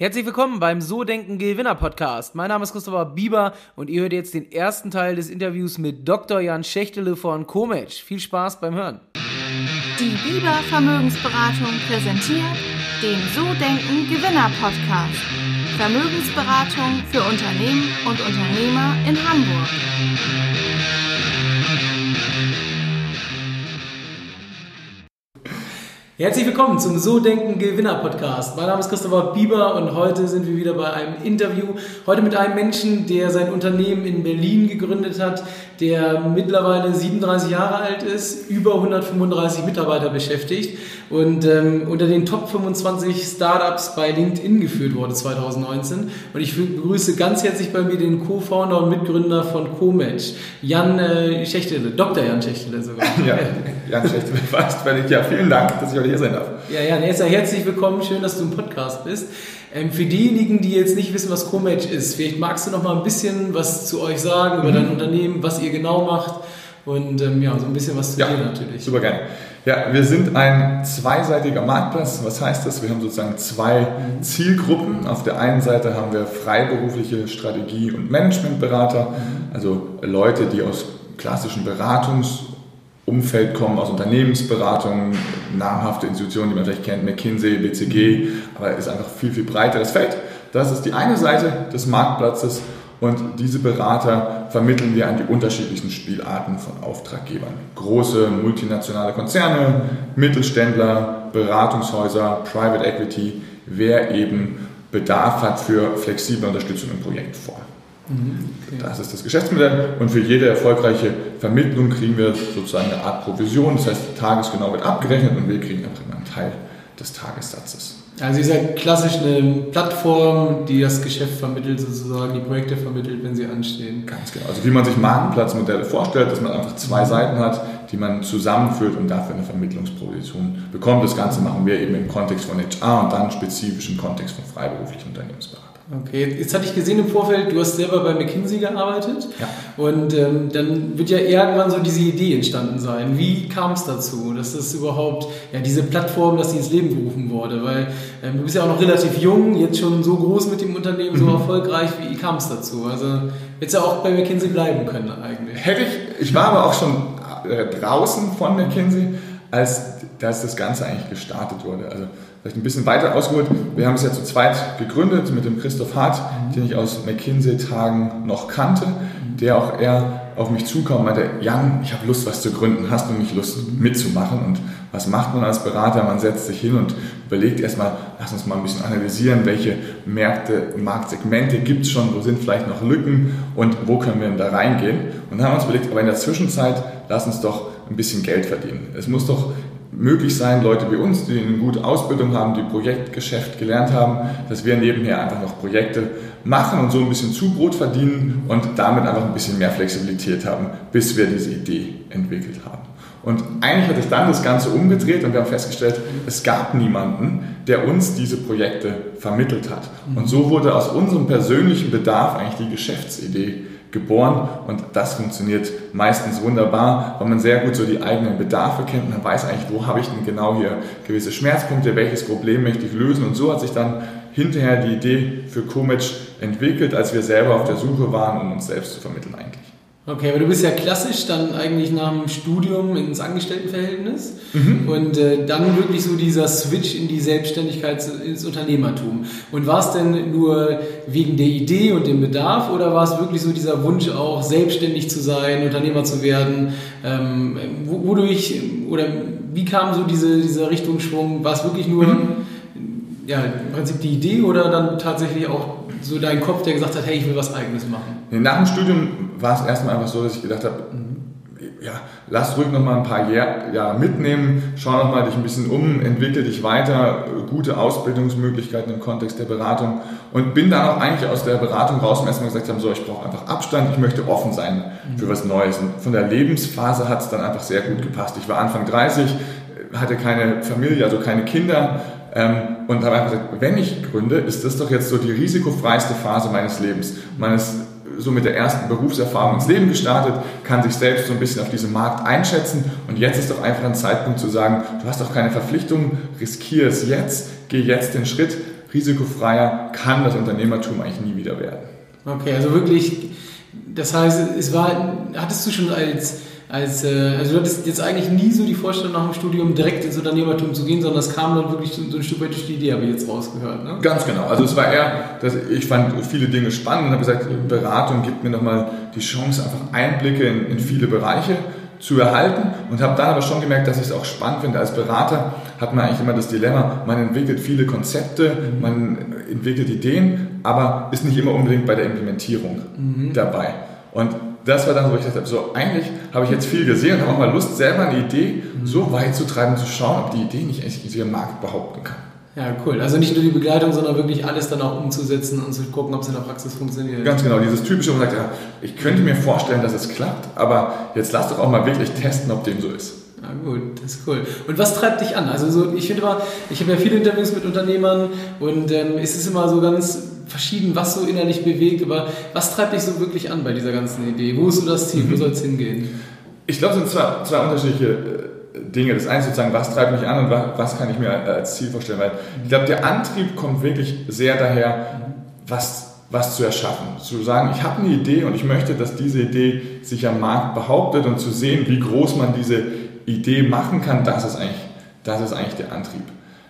Herzlich willkommen beim So Denken Gewinner Podcast. Mein Name ist Christopher Bieber und ihr hört jetzt den ersten Teil des Interviews mit Dr. Jan Schächtele von Comatch. Viel Spaß beim Hören. Die Bieber Vermögensberatung präsentiert den So Denken Gewinner Podcast. Vermögensberatung für Unternehmen und Unternehmer in Hamburg. Herzlich willkommen zum So Denken Gewinner Podcast. Mein Name ist Christopher Bieber und heute sind wir wieder bei einem Interview. Heute mit einem Menschen, der sein Unternehmen in Berlin gegründet hat, der mittlerweile 37 Jahre alt ist, über 135 Mitarbeiter beschäftigt und ähm, unter den Top 25 Startups bei LinkedIn geführt wurde 2019. Und ich begrüße ganz herzlich bei mir den Co-Founder und Mitgründer von Comatch, Jan äh, Schächtele, Dr. Jan Schächtele sogar. Ja, Jan Schächtele, fast fertig. Ja, vielen Dank, dass ich heute hier sein darf. Ja, ja, Nessa, herzlich willkommen. Schön, dass du im Podcast bist. Ähm, für diejenigen, die jetzt nicht wissen, was Comatch ist, vielleicht magst du noch mal ein bisschen was zu euch sagen über mhm. dein Unternehmen, was ihr genau macht und ähm, ja, so ein bisschen was zu ja, dir natürlich. Super gerne. Ja, wir sind ein zweiseitiger Marktplatz. Was heißt das? Wir haben sozusagen zwei mhm. Zielgruppen. Auf der einen Seite haben wir freiberufliche Strategie- und Managementberater, mhm. also Leute, die aus klassischen Beratungs- Umfeld kommen, aus Unternehmensberatungen, namhafte Institutionen, die man vielleicht kennt, McKinsey, BCG, aber es ist einfach viel, viel breiteres Feld. Das ist die eine Seite des Marktplatzes und diese Berater vermitteln wir an die unterschiedlichsten Spielarten von Auftraggebern. Große multinationale Konzerne, Mittelständler, Beratungshäuser, Private Equity, wer eben Bedarf hat für flexible Unterstützung im Projektform. Okay. Das ist das Geschäftsmodell und für jede erfolgreiche Vermittlung kriegen wir sozusagen eine Art Provision, das heißt tagesgenau wird abgerechnet und wir kriegen einfach einen Teil des Tagessatzes. Also ihr seid klassisch eine Plattform, die das Geschäft vermittelt, sozusagen die Projekte vermittelt, wenn sie anstehen. Ganz genau. Also wie man sich Markenplatzmodelle vorstellt, dass man einfach zwei Seiten hat, die man zusammenführt und dafür eine Vermittlungsprovision bekommt. Das Ganze machen wir eben im Kontext von HR und dann spezifisch im Kontext von freiberuflichen Unternehmensberatern. Okay, jetzt hatte ich gesehen im Vorfeld, du hast selber bei McKinsey gearbeitet. Ja. Und ähm, dann wird ja irgendwann so diese Idee entstanden sein. Wie kam es dazu, dass das überhaupt, ja, diese Plattform, dass die ins Leben gerufen wurde? Weil ähm, du bist ja auch noch relativ jung, jetzt schon so groß mit dem Unternehmen, so mhm. erfolgreich. Wie kam es dazu? Also hättest du ja auch bei McKinsey bleiben können eigentlich. Hätte ich, ich war aber auch schon äh, draußen von McKinsey, als, als das Ganze eigentlich gestartet wurde. Also vielleicht ein bisschen weiter ausgeholt. Wir haben es ja zu zweit gegründet mit dem Christoph Hart, mhm. den ich aus McKinsey-Tagen noch kannte, der auch eher auf mich zukam und meinte, Jan, ich habe Lust, was zu gründen. Hast du nicht Lust mitzumachen? Und was macht man als Berater? Man setzt sich hin und überlegt erstmal, lass uns mal ein bisschen analysieren, welche Märkte, Marktsegmente gibt es schon, wo sind vielleicht noch Lücken und wo können wir denn da reingehen? Und dann haben wir uns überlegt, aber in der Zwischenzeit, lass uns doch ein bisschen Geld verdienen. Es muss doch möglich sein, Leute wie uns, die eine gute Ausbildung haben, die Projektgeschäft gelernt haben, dass wir nebenher einfach noch Projekte machen und so ein bisschen Zubrot verdienen und damit einfach ein bisschen mehr Flexibilität haben, bis wir diese Idee entwickelt haben. Und eigentlich hat sich dann das Ganze umgedreht und wir haben festgestellt, es gab niemanden, der uns diese Projekte vermittelt hat. Und so wurde aus unserem persönlichen Bedarf eigentlich die Geschäftsidee geboren und das funktioniert meistens wunderbar, weil man sehr gut so die eigenen Bedarfe kennt und man weiß eigentlich, wo habe ich denn genau hier gewisse Schmerzpunkte, welches Problem möchte ich lösen und so hat sich dann hinterher die Idee für Comatch entwickelt, als wir selber auf der Suche waren, um uns selbst zu vermitteln eigentlich. Okay, aber du bist ja klassisch dann eigentlich nach dem Studium ins Angestelltenverhältnis mhm. und äh, dann wirklich so dieser Switch in die Selbstständigkeit, ins Unternehmertum. Und war es denn nur wegen der Idee und dem Bedarf oder war es wirklich so dieser Wunsch auch selbstständig zu sein, Unternehmer zu werden? Ähm, wodurch oder wie kam so diese, dieser Richtungsschwung? War es wirklich nur mhm. Ja, im Prinzip die Idee oder dann tatsächlich auch so dein Kopf, der gesagt hat, hey, ich will was Eigenes machen? Nach dem Studium war es erstmal einfach so, dass ich gedacht habe, ja, lass ruhig noch mal ein paar Jahre mitnehmen, schau noch mal dich ein bisschen um, entwickel dich weiter, gute Ausbildungsmöglichkeiten im Kontext der Beratung und bin dann auch eigentlich aus der Beratung raus und erstmal gesagt haben, so, ich brauche einfach Abstand, ich möchte offen sein für was Neues. Und von der Lebensphase hat es dann einfach sehr gut gepasst. Ich war Anfang 30, hatte keine Familie, also keine Kinder, und habe einfach gesagt, wenn ich gründe, ist das doch jetzt so die risikofreiste Phase meines Lebens. Man ist so mit der ersten Berufserfahrung ins Leben gestartet, kann sich selbst so ein bisschen auf diesem Markt einschätzen und jetzt ist doch einfach ein Zeitpunkt zu sagen, du hast doch keine Verpflichtung, riskiere es jetzt, geh jetzt den Schritt, risikofreier kann das Unternehmertum eigentlich nie wieder werden. Okay, also wirklich, das heißt, es war, hattest du schon als als, äh, also du hattest jetzt eigentlich nie so die Vorstellung nach dem Studium direkt ins Unternehmertum zu gehen, sondern das kam dann wirklich so ein Stück weit durch die Idee, habe ich jetzt rausgehört. Ne? Ganz genau. Also es war eher, dass ich fand viele Dinge spannend und habe gesagt, Beratung gibt mir nochmal die Chance, einfach Einblicke in, in viele Bereiche zu erhalten und habe dann aber schon gemerkt, dass ich es auch spannend finde. Als Berater hat man eigentlich immer das Dilemma, man entwickelt viele Konzepte, man entwickelt Ideen, aber ist nicht immer unbedingt bei der Implementierung mhm. dabei. Und das war dann, wo ich dachte, so eigentlich habe ich jetzt viel gesehen und habe auch mal Lust, selber eine Idee so weit zu treiben, zu schauen, ob die Idee nicht eigentlich ihren Markt behaupten kann. Ja, cool. Also nicht nur die Begleitung, sondern wirklich alles dann auch umzusetzen und zu gucken, ob es in der Praxis funktioniert. Ganz genau, dieses typische, wo man sagt, ja, ich könnte mir vorstellen, dass es klappt, aber jetzt lass doch auch mal wirklich testen, ob dem so ist. Ja, gut, das ist cool. Und was treibt dich an? Also so, ich finde immer, ich habe ja viele Interviews mit Unternehmern und ähm, es ist immer so ganz verschieden, was so innerlich bewegt, aber was treibt dich so wirklich an bei dieser ganzen Idee? Wo ist so das Ziel? Mhm. Wo soll es hingehen? Ich glaube, es sind zwei, zwei unterschiedliche äh, Dinge. Das eine sozusagen, was treibt mich an und was kann ich mir als Ziel vorstellen? Weil ich glaube, der Antrieb kommt wirklich sehr daher, was, was zu erschaffen. Zu sagen, ich habe eine Idee und ich möchte, dass diese Idee sich am Markt behauptet und zu sehen, wie groß man diese Idee machen kann, das ist eigentlich, das ist eigentlich der Antrieb.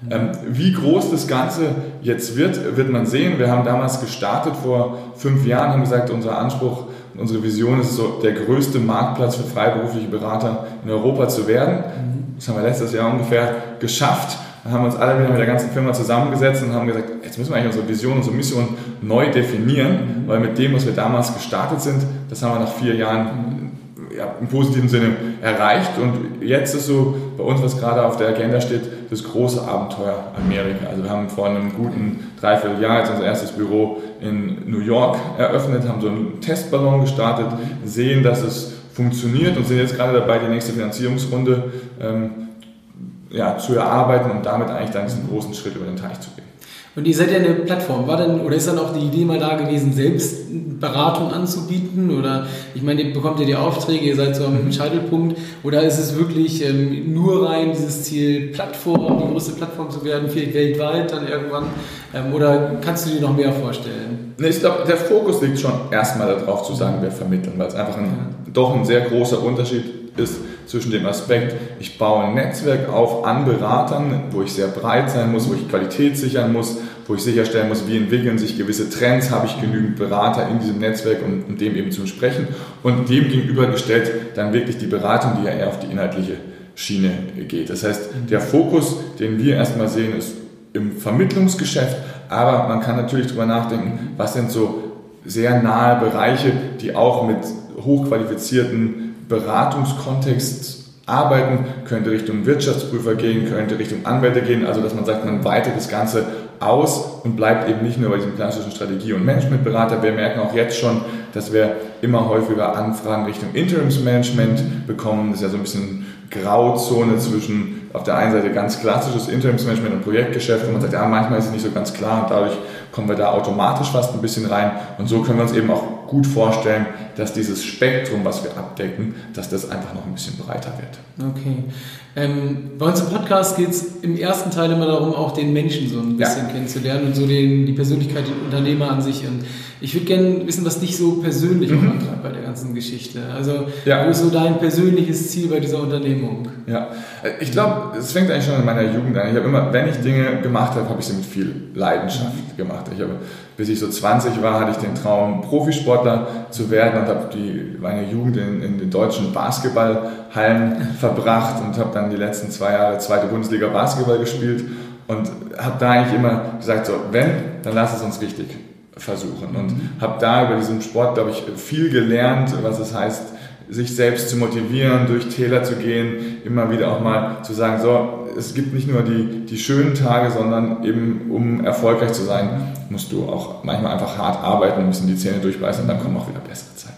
Ähm, wie groß das Ganze jetzt wird, wird man sehen. Wir haben damals gestartet vor fünf Jahren, haben gesagt, unser Anspruch, unsere Vision ist so, der größte Marktplatz für freiberufliche Berater in Europa zu werden. Das haben wir letztes Jahr ungefähr geschafft. Dann haben wir uns alle wieder mit der ganzen Firma zusammengesetzt und haben gesagt, jetzt müssen wir eigentlich unsere Vision, unsere Mission neu definieren, weil mit dem, was wir damals gestartet sind, das haben wir nach vier Jahren ja, im positiven Sinne erreicht. Und jetzt ist so bei uns, was gerade auf der Agenda steht, das große Abenteuer Amerika. Also wir haben vor einem guten Dreivierteljahr jetzt unser erstes Büro in New York eröffnet, haben so einen Testballon gestartet, sehen, dass es funktioniert und sind jetzt gerade dabei, die nächste Finanzierungsrunde ähm, ja, zu erarbeiten und damit eigentlich dann diesen großen Schritt über den Teich zu gehen. Und ihr seid ja eine Plattform. War denn, oder ist dann auch die Idee mal da gewesen, selbst Beratung anzubieten? Oder ich meine, ihr bekommt ja die Aufträge, ihr seid so am mhm. Scheitelpunkt. Oder ist es wirklich ähm, nur rein dieses Ziel, Plattform, die größte Plattform zu werden, vielleicht weltweit dann irgendwann? Ähm, oder kannst du dir noch mehr vorstellen? Nee, ich glaube, der Fokus liegt schon erstmal darauf zu sagen, wir vermitteln, weil es einfach ein. Doch ein sehr großer Unterschied ist zwischen dem Aspekt, ich baue ein Netzwerk auf an Beratern, wo ich sehr breit sein muss, wo ich Qualität sichern muss, wo ich sicherstellen muss, wie entwickeln sich gewisse Trends, habe ich genügend Berater in diesem Netzwerk, um, um dem eben zu sprechen und dem gegenübergestellt dann wirklich die Beratung, die ja eher auf die inhaltliche Schiene geht. Das heißt, der Fokus, den wir erstmal sehen, ist im Vermittlungsgeschäft, aber man kann natürlich darüber nachdenken, was sind so sehr nahe Bereiche, die auch mit hochqualifizierten Beratungskontext arbeiten, könnte Richtung Wirtschaftsprüfer gehen, könnte Richtung Anwälte gehen, also dass man sagt, man weitet das Ganze aus und bleibt eben nicht nur bei diesem klassischen Strategie- und Managementberater. Wir merken auch jetzt schon, dass wir immer häufiger Anfragen Richtung Interimsmanagement bekommen. Das ist ja so ein bisschen Grauzone zwischen auf der einen Seite ganz klassisches Interimsmanagement und Projektgeschäft, wo man sagt, ja, manchmal ist es nicht so ganz klar und dadurch kommen wir da automatisch fast ein bisschen rein. Und so können wir uns eben auch gut vorstellen, dass dieses Spektrum, was wir abdecken, dass das einfach noch ein bisschen breiter wird. Okay. Ähm, bei uns im Podcast geht es im ersten Teil immer darum, auch den Menschen so ein bisschen ja. kennenzulernen und so den, die Persönlichkeit, den Unternehmer an sich. Und ich würde gerne wissen, was dich so persönlich mhm. antreibt bei der ganzen Geschichte. Also, ja. wo ist so dein persönliches Ziel bei dieser Unternehmung? Ja, ich glaube, es fängt eigentlich schon in meiner Jugend an. Ich habe immer, wenn ich Dinge gemacht habe, habe ich sie mit viel Leidenschaft mhm. gemacht. Ich habe, bis ich so 20 war, hatte ich den Traum, Profisportler zu werden und habe die, meine Jugend in, in den deutschen Basketballhallen verbracht und habe dann die letzten zwei Jahre zweite Bundesliga Basketball gespielt und habe da eigentlich immer gesagt, so, wenn, dann lass es uns richtig versuchen. Und mhm. habe da über diesen Sport, glaube ich, viel gelernt, was es heißt, sich selbst zu motivieren, durch Täler zu gehen, immer wieder auch mal zu sagen, so, es gibt nicht nur die, die schönen Tage, sondern eben, um erfolgreich zu sein, musst du auch manchmal einfach hart arbeiten, müssen die Zähne durchbeißen und dann kommen auch wieder bessere Zeiten.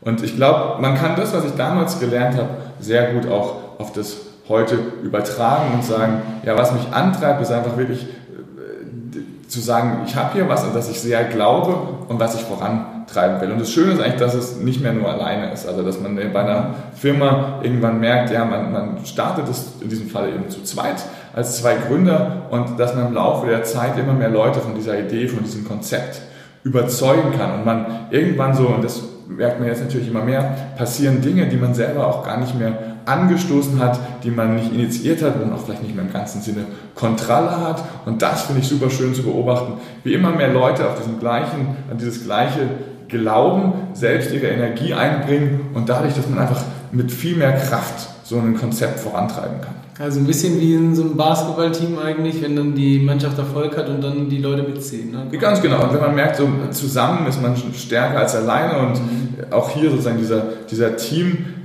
Und ich glaube, man kann das, was ich damals gelernt habe, sehr gut auch auf das heute übertragen und sagen, ja, was mich antreibt, ist einfach wirklich äh, zu sagen, ich habe hier was, an das ich sehr glaube und was ich vorantreiben will. Und das Schöne ist eigentlich, dass es nicht mehr nur alleine ist. Also, dass man bei einer Firma irgendwann merkt, ja, man, man startet es in diesem Fall eben zu zweit, als zwei Gründer und dass man im Laufe der Zeit immer mehr Leute von dieser Idee, von diesem Konzept überzeugen kann und man irgendwann so, und das merkt man jetzt natürlich immer mehr, passieren Dinge, die man selber auch gar nicht mehr angestoßen hat, die man nicht initiiert hat und auch vielleicht nicht mehr im ganzen Sinne Kontrolle hat. Und das finde ich super schön zu beobachten, wie immer mehr Leute auf diesem gleichen, an dieses gleiche Glauben, selbst ihre Energie einbringen und dadurch, dass man einfach mit viel mehr Kraft so ein Konzept vorantreiben kann. Also ein bisschen wie in so einem Basketballteam eigentlich, wenn dann die Mannschaft Erfolg hat und dann die Leute mitziehen. Ne? Ganz genau. Und wenn man merkt, so zusammen ist man stärker als alleine und mhm. auch hier sozusagen dieser, dieser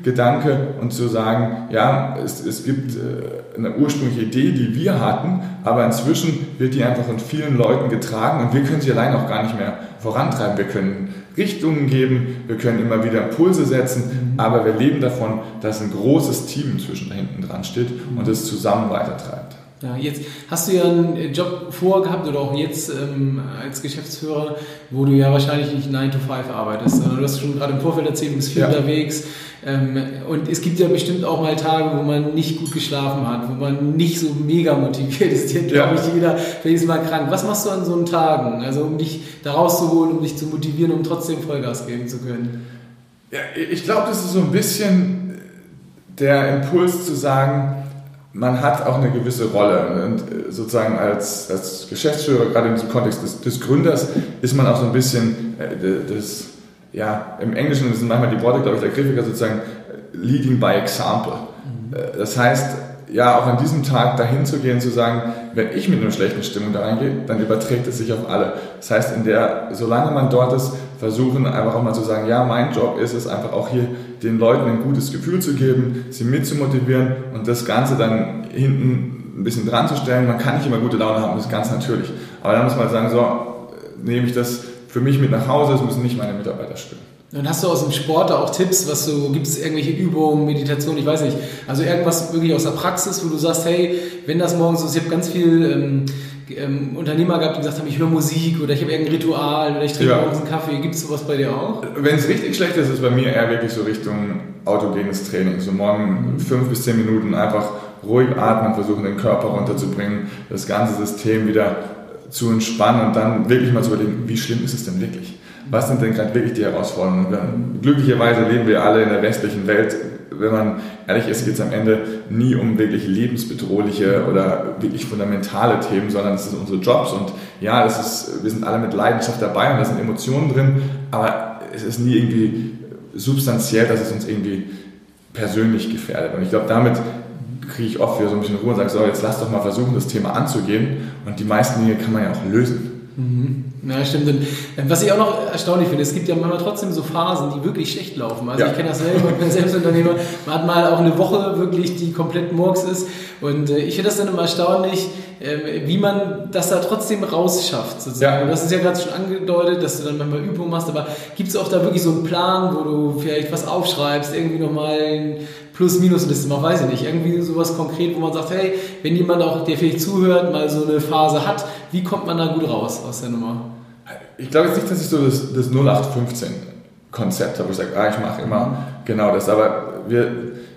Teamgedanke und zu sagen, ja, es, es gibt äh, eine ursprüngliche Idee, die wir hatten, aber inzwischen wird die einfach von vielen Leuten getragen und wir können sie allein auch gar nicht mehr vorantreiben. Wir können Richtungen geben, wir können immer wieder Impulse setzen, mhm. aber wir leben davon, dass ein großes Team inzwischen da hinten dran steht und es zusammen weitertreibt. Ja, jetzt hast du ja einen Job vorgehabt oder auch jetzt ähm, als Geschäftsführer, wo du ja wahrscheinlich nicht 9 to 5 arbeitest, sondern du hast schon gerade im Vorfeld erzählt, du bist viel ja. unterwegs. Ähm, und es gibt ja bestimmt auch mal Tage, wo man nicht gut geschlafen hat, wo man nicht so mega motiviert ist. Hier ja. glaube ich jeder vielleicht Mal krank. Was machst du an so einen Tagen? Also um dich da rauszuholen, um dich zu motivieren, um trotzdem Vollgas geben zu können? Ja, ich glaube, das ist so ein bisschen der Impuls zu sagen, man hat auch eine gewisse Rolle. Und äh, sozusagen als, als Geschäftsführer, gerade in diesem Kontext des, des Gründers, ist man auch so ein bisschen äh, das, ja, im Englischen sind manchmal die Worte, glaube ich, der Griffiker sozusagen äh, leading by example. Mhm. Das heißt, ja, auch an diesem Tag dahin zu gehen, zu sagen, wenn ich mit einer schlechten Stimmung da reingehe, dann überträgt es sich auf alle. Das heißt, in der, solange man dort ist, versuchen einfach auch mal zu sagen, ja, mein Job ist es einfach auch hier den Leuten ein gutes Gefühl zu geben, sie mitzumotivieren und das Ganze dann hinten ein bisschen dran zu stellen. Man kann nicht immer gute Laune haben, das ist ganz natürlich. Aber dann muss man sagen, so, nehme ich das für mich mit nach Hause, das müssen nicht meine Mitarbeiter spüren. Dann hast du aus dem Sport da auch Tipps, was so, gibt es irgendwelche Übungen, Meditation, ich weiß nicht. Also irgendwas wirklich aus der Praxis, wo du sagst, hey, wenn das morgens so ist, ich habe ganz viel ähm, ähm, Unternehmer gehabt, die gesagt haben, ich höre Musik oder ich habe irgendein Ritual oder ich trinke ja. morgens einen Kaffee. Gibt es sowas bei dir auch? Wenn es richtig schlecht ist, ist es bei mir eher wirklich so Richtung autogenes Training. So morgen fünf bis zehn Minuten einfach ruhig atmen, versuchen den Körper runterzubringen, das ganze System wieder zu entspannen und dann wirklich mal zu überlegen, wie schlimm ist es denn wirklich? Was sind denn gerade wirklich die Herausforderungen? Glücklicherweise leben wir alle in der westlichen Welt wenn man ehrlich ist, geht es am Ende nie um wirklich lebensbedrohliche oder wirklich fundamentale Themen, sondern es sind unsere Jobs und ja, das ist, wir sind alle mit Leidenschaft dabei und da sind Emotionen drin, aber es ist nie irgendwie substanziell, dass es uns irgendwie persönlich gefährdet. Und ich glaube, damit kriege ich oft wieder so ein bisschen Ruhe und sage, so, jetzt lass doch mal versuchen, das Thema anzugehen und die meisten Dinge kann man ja auch lösen. Mhm. Ja, stimmt. Und ähm, was ich auch noch erstaunlich finde, es gibt ja manchmal trotzdem so Phasen, die wirklich schlecht laufen. Also ja. ich kenne das selber, ich bin Selbstunternehmer. Man hat mal auch eine Woche wirklich, die komplett Murks ist. Und äh, ich finde das dann immer erstaunlich, äh, wie man das da trotzdem rausschafft. Sozusagen. Ja. Und das ist ja gerade schon angedeutet, dass du dann manchmal Übungen machst, aber gibt es auch da wirklich so einen Plan, wo du vielleicht was aufschreibst, irgendwie nochmal Plus-Minus-Liste macht, weiß ich nicht. Irgendwie sowas konkret, wo man sagt, hey, wenn jemand auch, der vielleicht zuhört, mal so eine Phase hat, wie kommt man da gut raus aus der Nummer? Ich glaube jetzt nicht, dass ich so das, das 0815-Konzept habe, wo ich sage, ah, ich mache immer genau das, aber wir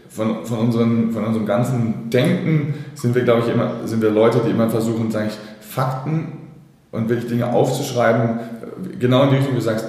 von, von, unseren, von unserem ganzen Denken sind wir, glaube ich, immer, sind wir Leute, die immer versuchen, sage ich, Fakten und wirklich Dinge aufzuschreiben, genau in die Richtung, wie du sagst,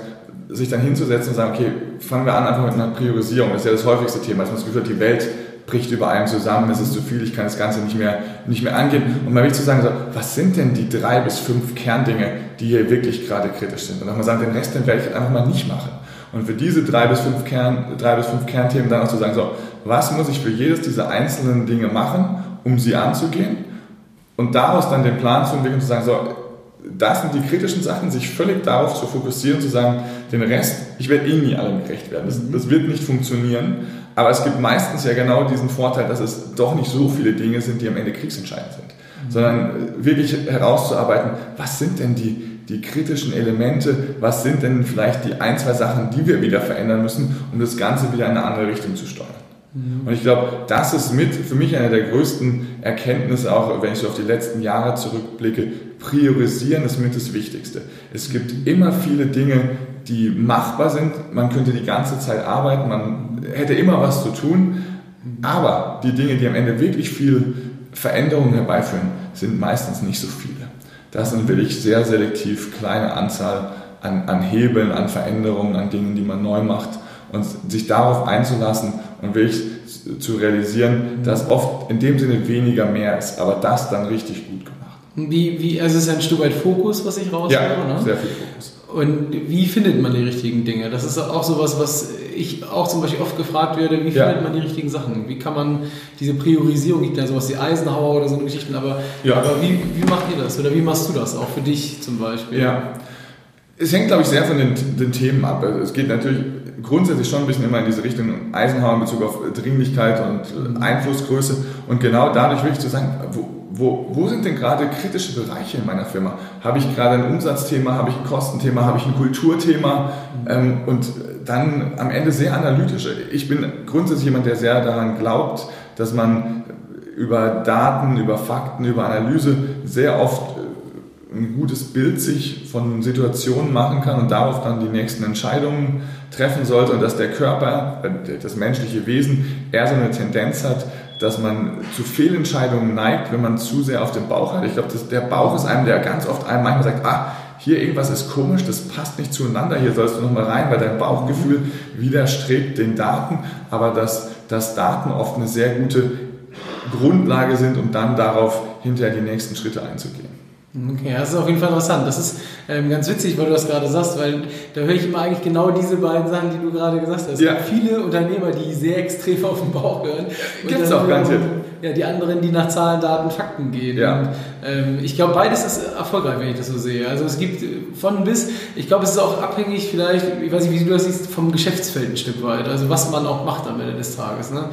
sich dann hinzusetzen und sagen, okay, fangen wir an einfach mit einer Priorisierung. Das ist ja das häufigste Thema, dass man das Gefühl hat, die Welt bricht über einem zusammen, es ist zu viel, ich kann das Ganze nicht mehr, nicht mehr angehen. Und mal wirklich zu sagen, so, was sind denn die drei bis fünf Kerndinge, die hier wirklich gerade kritisch sind? Und dann mal sagen, den Rest den werde ich einfach mal nicht machen. Und für diese drei bis fünf, Kern, drei bis fünf Kernthemen dann auch zu sagen, so, was muss ich für jedes dieser einzelnen Dinge machen, um sie anzugehen? Und daraus dann den Plan zu entwickeln, zu sagen, so, das sind die kritischen Sachen, sich völlig darauf zu fokussieren, zu sagen, den Rest, ich werde eh nie allem gerecht werden. Das, das, wird nicht funktionieren. Aber es gibt meistens ja genau diesen Vorteil, dass es doch nicht so viele Dinge sind, die am Ende kriegsentscheidend sind. Mhm. Sondern wirklich herauszuarbeiten, was sind denn die, die kritischen Elemente, was sind denn vielleicht die ein, zwei Sachen, die wir wieder verändern müssen, um das Ganze wieder in eine andere Richtung zu steuern. Mhm. Und ich glaube, das ist mit für mich eine der größten Erkenntnisse, auch wenn ich so auf die letzten Jahre zurückblicke. Priorisieren ist mit das Wichtigste. Es gibt immer viele Dinge, die machbar sind. Man könnte die ganze Zeit arbeiten, man hätte immer was zu tun. Aber die Dinge, die am Ende wirklich viel Veränderungen herbeiführen, sind meistens nicht so viele. Das sind wirklich sehr selektiv kleine Anzahl an, an Hebeln, an Veränderungen, an Dingen, die man neu macht und sich darauf einzulassen und wirklich zu realisieren, dass oft in dem Sinne weniger mehr ist, aber das dann richtig gut gemacht. Wie, wie, also es ist ein Stück weit Fokus, was ich raushöre, ja, ne? sehr viel Fokus. Und wie findet man die richtigen Dinge? Das ist auch sowas, was ich auch zum Beispiel oft gefragt werde, wie findet ja. man die richtigen Sachen? Wie kann man diese Priorisierung, gibt ja sowas wie Eisenhower oder so eine Geschichten, aber, ja. aber wie, wie macht ihr das? Oder wie machst du das, auch für dich zum Beispiel? Ja, es hängt, glaube ich, sehr von den, den Themen ab. Also es geht natürlich grundsätzlich schon ein bisschen immer in diese Richtung Eisenhower in Bezug auf Dringlichkeit und mhm. Einflussgröße und genau dadurch wirklich zu sagen, wo, wo, wo sind denn gerade kritische Bereiche in meiner Firma? Habe ich gerade ein Umsatzthema, habe ich ein Kostenthema, habe ich ein Kulturthema ähm, und dann am Ende sehr analytisch. Ich bin grundsätzlich jemand, der sehr daran glaubt, dass man über Daten, über Fakten, über Analyse sehr oft äh, ein gutes Bild sich von Situationen machen kann und darauf dann die nächsten Entscheidungen treffen sollte und dass der Körper, äh, das menschliche Wesen eher so eine Tendenz hat, dass man zu Fehlentscheidungen neigt, wenn man zu sehr auf den Bauch hat. Ich glaube, der Bauch ist einem, der ganz oft einem manchmal sagt, ah, hier irgendwas ist komisch, das passt nicht zueinander, hier sollst du nochmal rein, weil dein Bauchgefühl widerstrebt den Daten, aber dass, dass Daten oft eine sehr gute Grundlage sind, um dann darauf hinterher die nächsten Schritte einzugehen. Okay, das ist auf jeden Fall interessant. Das ist ähm, ganz witzig, weil du das gerade sagst, weil da höre ich immer eigentlich genau diese beiden Sachen, die du gerade gesagt hast. Ja. Viele Unternehmer, die sehr extrem auf den Bauch hören. Gibt es auch garantiert. Ja, die anderen, die nach Zahlen, Daten, Fakten gehen. Ja. Und, ähm, ich glaube, beides ist erfolgreich, wenn ich das so sehe. Also es gibt von bis, ich glaube, es ist auch abhängig vielleicht, ich weiß nicht, wie du das siehst, vom Geschäftsfeld ein Stück weit. Also was man auch macht am Ende des Tages. Ne?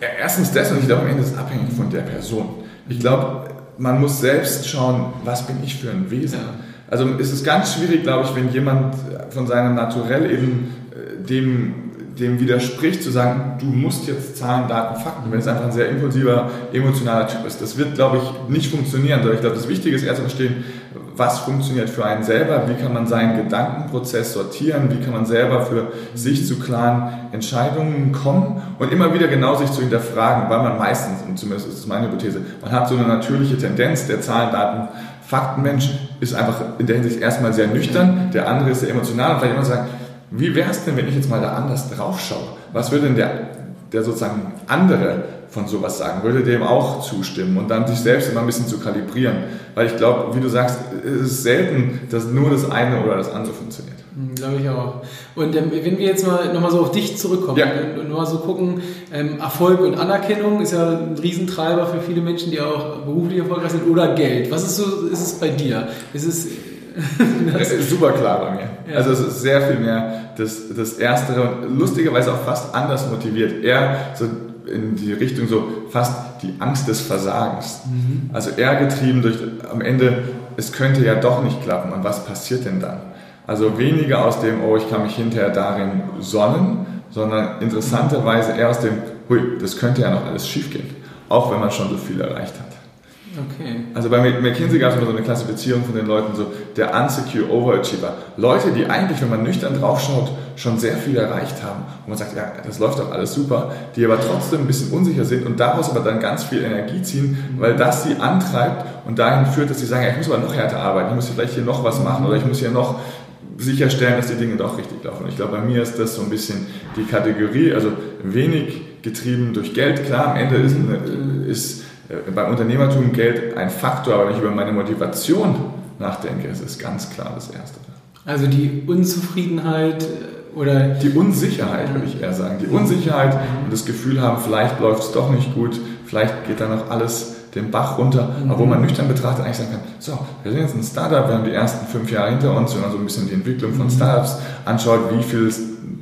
Ja, erstens das und ich glaube, am Ende ist es abhängig von der Person. Ich glaube, man muss selbst schauen, was bin ich für ein Wesen. Ja. Also es ist ganz schwierig, glaube ich, wenn jemand von seinem Naturell eben äh, dem, dem widerspricht, zu sagen, du musst jetzt Zahlen, Daten, Fakten, wenn es einfach ein sehr impulsiver, emotionaler Typ ist. Das wird, glaube ich, nicht funktionieren. Sondern ich glaube, das Wichtige ist eher zu verstehen, was funktioniert für einen selber, wie kann man seinen Gedankenprozess sortieren, wie kann man selber für sich zu klaren Entscheidungen kommen und immer wieder genau sich zu hinterfragen, weil man meistens, und zumindest ist es meine Hypothese, man hat so eine natürliche Tendenz, der Zahlen, Daten, Faktenmensch ist einfach in der Hinsicht erstmal sehr nüchtern, der andere ist sehr emotional und vielleicht immer sagen, wie wäre es denn, wenn ich jetzt mal da anders drauf schaue? Was würde denn der, der sozusagen andere von sowas sagen, würde dem auch zustimmen und dann sich selbst immer ein bisschen zu kalibrieren. Weil ich glaube, wie du sagst, es ist selten, dass nur das eine oder das andere funktioniert. Hm, glaube ich auch. Und ähm, wenn wir jetzt mal nochmal so auf dich zurückkommen ja. und, und mal so gucken, ähm, Erfolg und Anerkennung ist ja ein Riesentreiber für viele Menschen, die auch beruflich erfolgreich sind, oder Geld. Was ist so, ist es bei dir? Ist es das ist super klar bei mir. Ja. Also es ist sehr viel mehr das, das Erstere und lustigerweise auch fast anders motiviert. Eher so in die Richtung so fast die Angst des Versagens. Mhm. Also eher getrieben durch am Ende, es könnte ja doch nicht klappen und was passiert denn dann? Also weniger aus dem, oh, ich kann mich hinterher darin sonnen, sondern interessanterweise eher aus dem, hui, das könnte ja noch alles schiefgehen, auch wenn man schon so viel erreicht hat. Okay. Also bei McKinsey gab es immer so eine Klassifizierung von den Leuten, so der Unsecure Overachiever. Leute, die eigentlich, wenn man nüchtern draufschaut, schon sehr viel erreicht haben. Und man sagt, ja, das läuft doch alles super, die aber trotzdem ein bisschen unsicher sind und daraus aber dann ganz viel Energie ziehen, weil das sie antreibt und dahin führt, dass sie sagen, ja, ich muss aber noch härter arbeiten, ich muss vielleicht hier noch was machen oder ich muss hier noch sicherstellen, dass die Dinge doch richtig laufen. Ich glaube, bei mir ist das so ein bisschen die Kategorie, also wenig getrieben durch Geld. Klar, am Ende ist, ist äh, beim Unternehmertum Geld ein Faktor, aber wenn ich über meine Motivation nachdenke, ist es ganz klar das Erste. Also die Unzufriedenheit äh, oder. Die Unsicherheit, würde ich eher sagen. Die Unsicherheit und das Gefühl haben, vielleicht läuft es doch nicht gut, vielleicht geht da noch alles den Bach runter, mhm. aber wo man nüchtern betrachtet eigentlich sagen kann, so, wir sind jetzt ein Startup, wir haben die ersten fünf Jahre hinter uns, wenn man so ein bisschen die Entwicklung von mhm. Startups anschaut, wie viel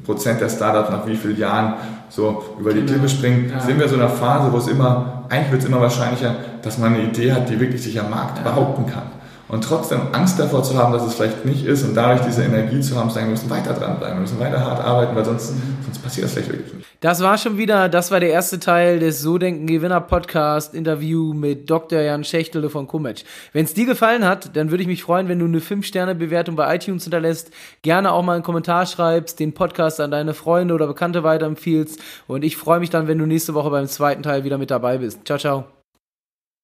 Prozent der Startups nach wie vielen Jahren so über die genau. Klippe springen, ja. sind wir so in einer Phase, wo es immer, eigentlich wird es immer wahrscheinlicher, dass man eine Idee hat, die wirklich sich am Markt ja. behaupten kann. Und trotzdem Angst davor zu haben, dass es vielleicht nicht ist und dadurch diese Energie zu haben, zu sagen, wir müssen weiter dranbleiben, wir müssen weiter hart arbeiten, weil sonst, sonst passiert das vielleicht wirklich nicht. Das war schon wieder, das war der erste Teil des So Denken Gewinner Podcast Interview mit Dr. Jan Schächtele von Kumetsch. Wenn es dir gefallen hat, dann würde ich mich freuen, wenn du eine 5-Sterne-Bewertung bei iTunes hinterlässt, gerne auch mal einen Kommentar schreibst, den Podcast an deine Freunde oder Bekannte weiterempfiehlst und ich freue mich dann, wenn du nächste Woche beim zweiten Teil wieder mit dabei bist. Ciao, ciao.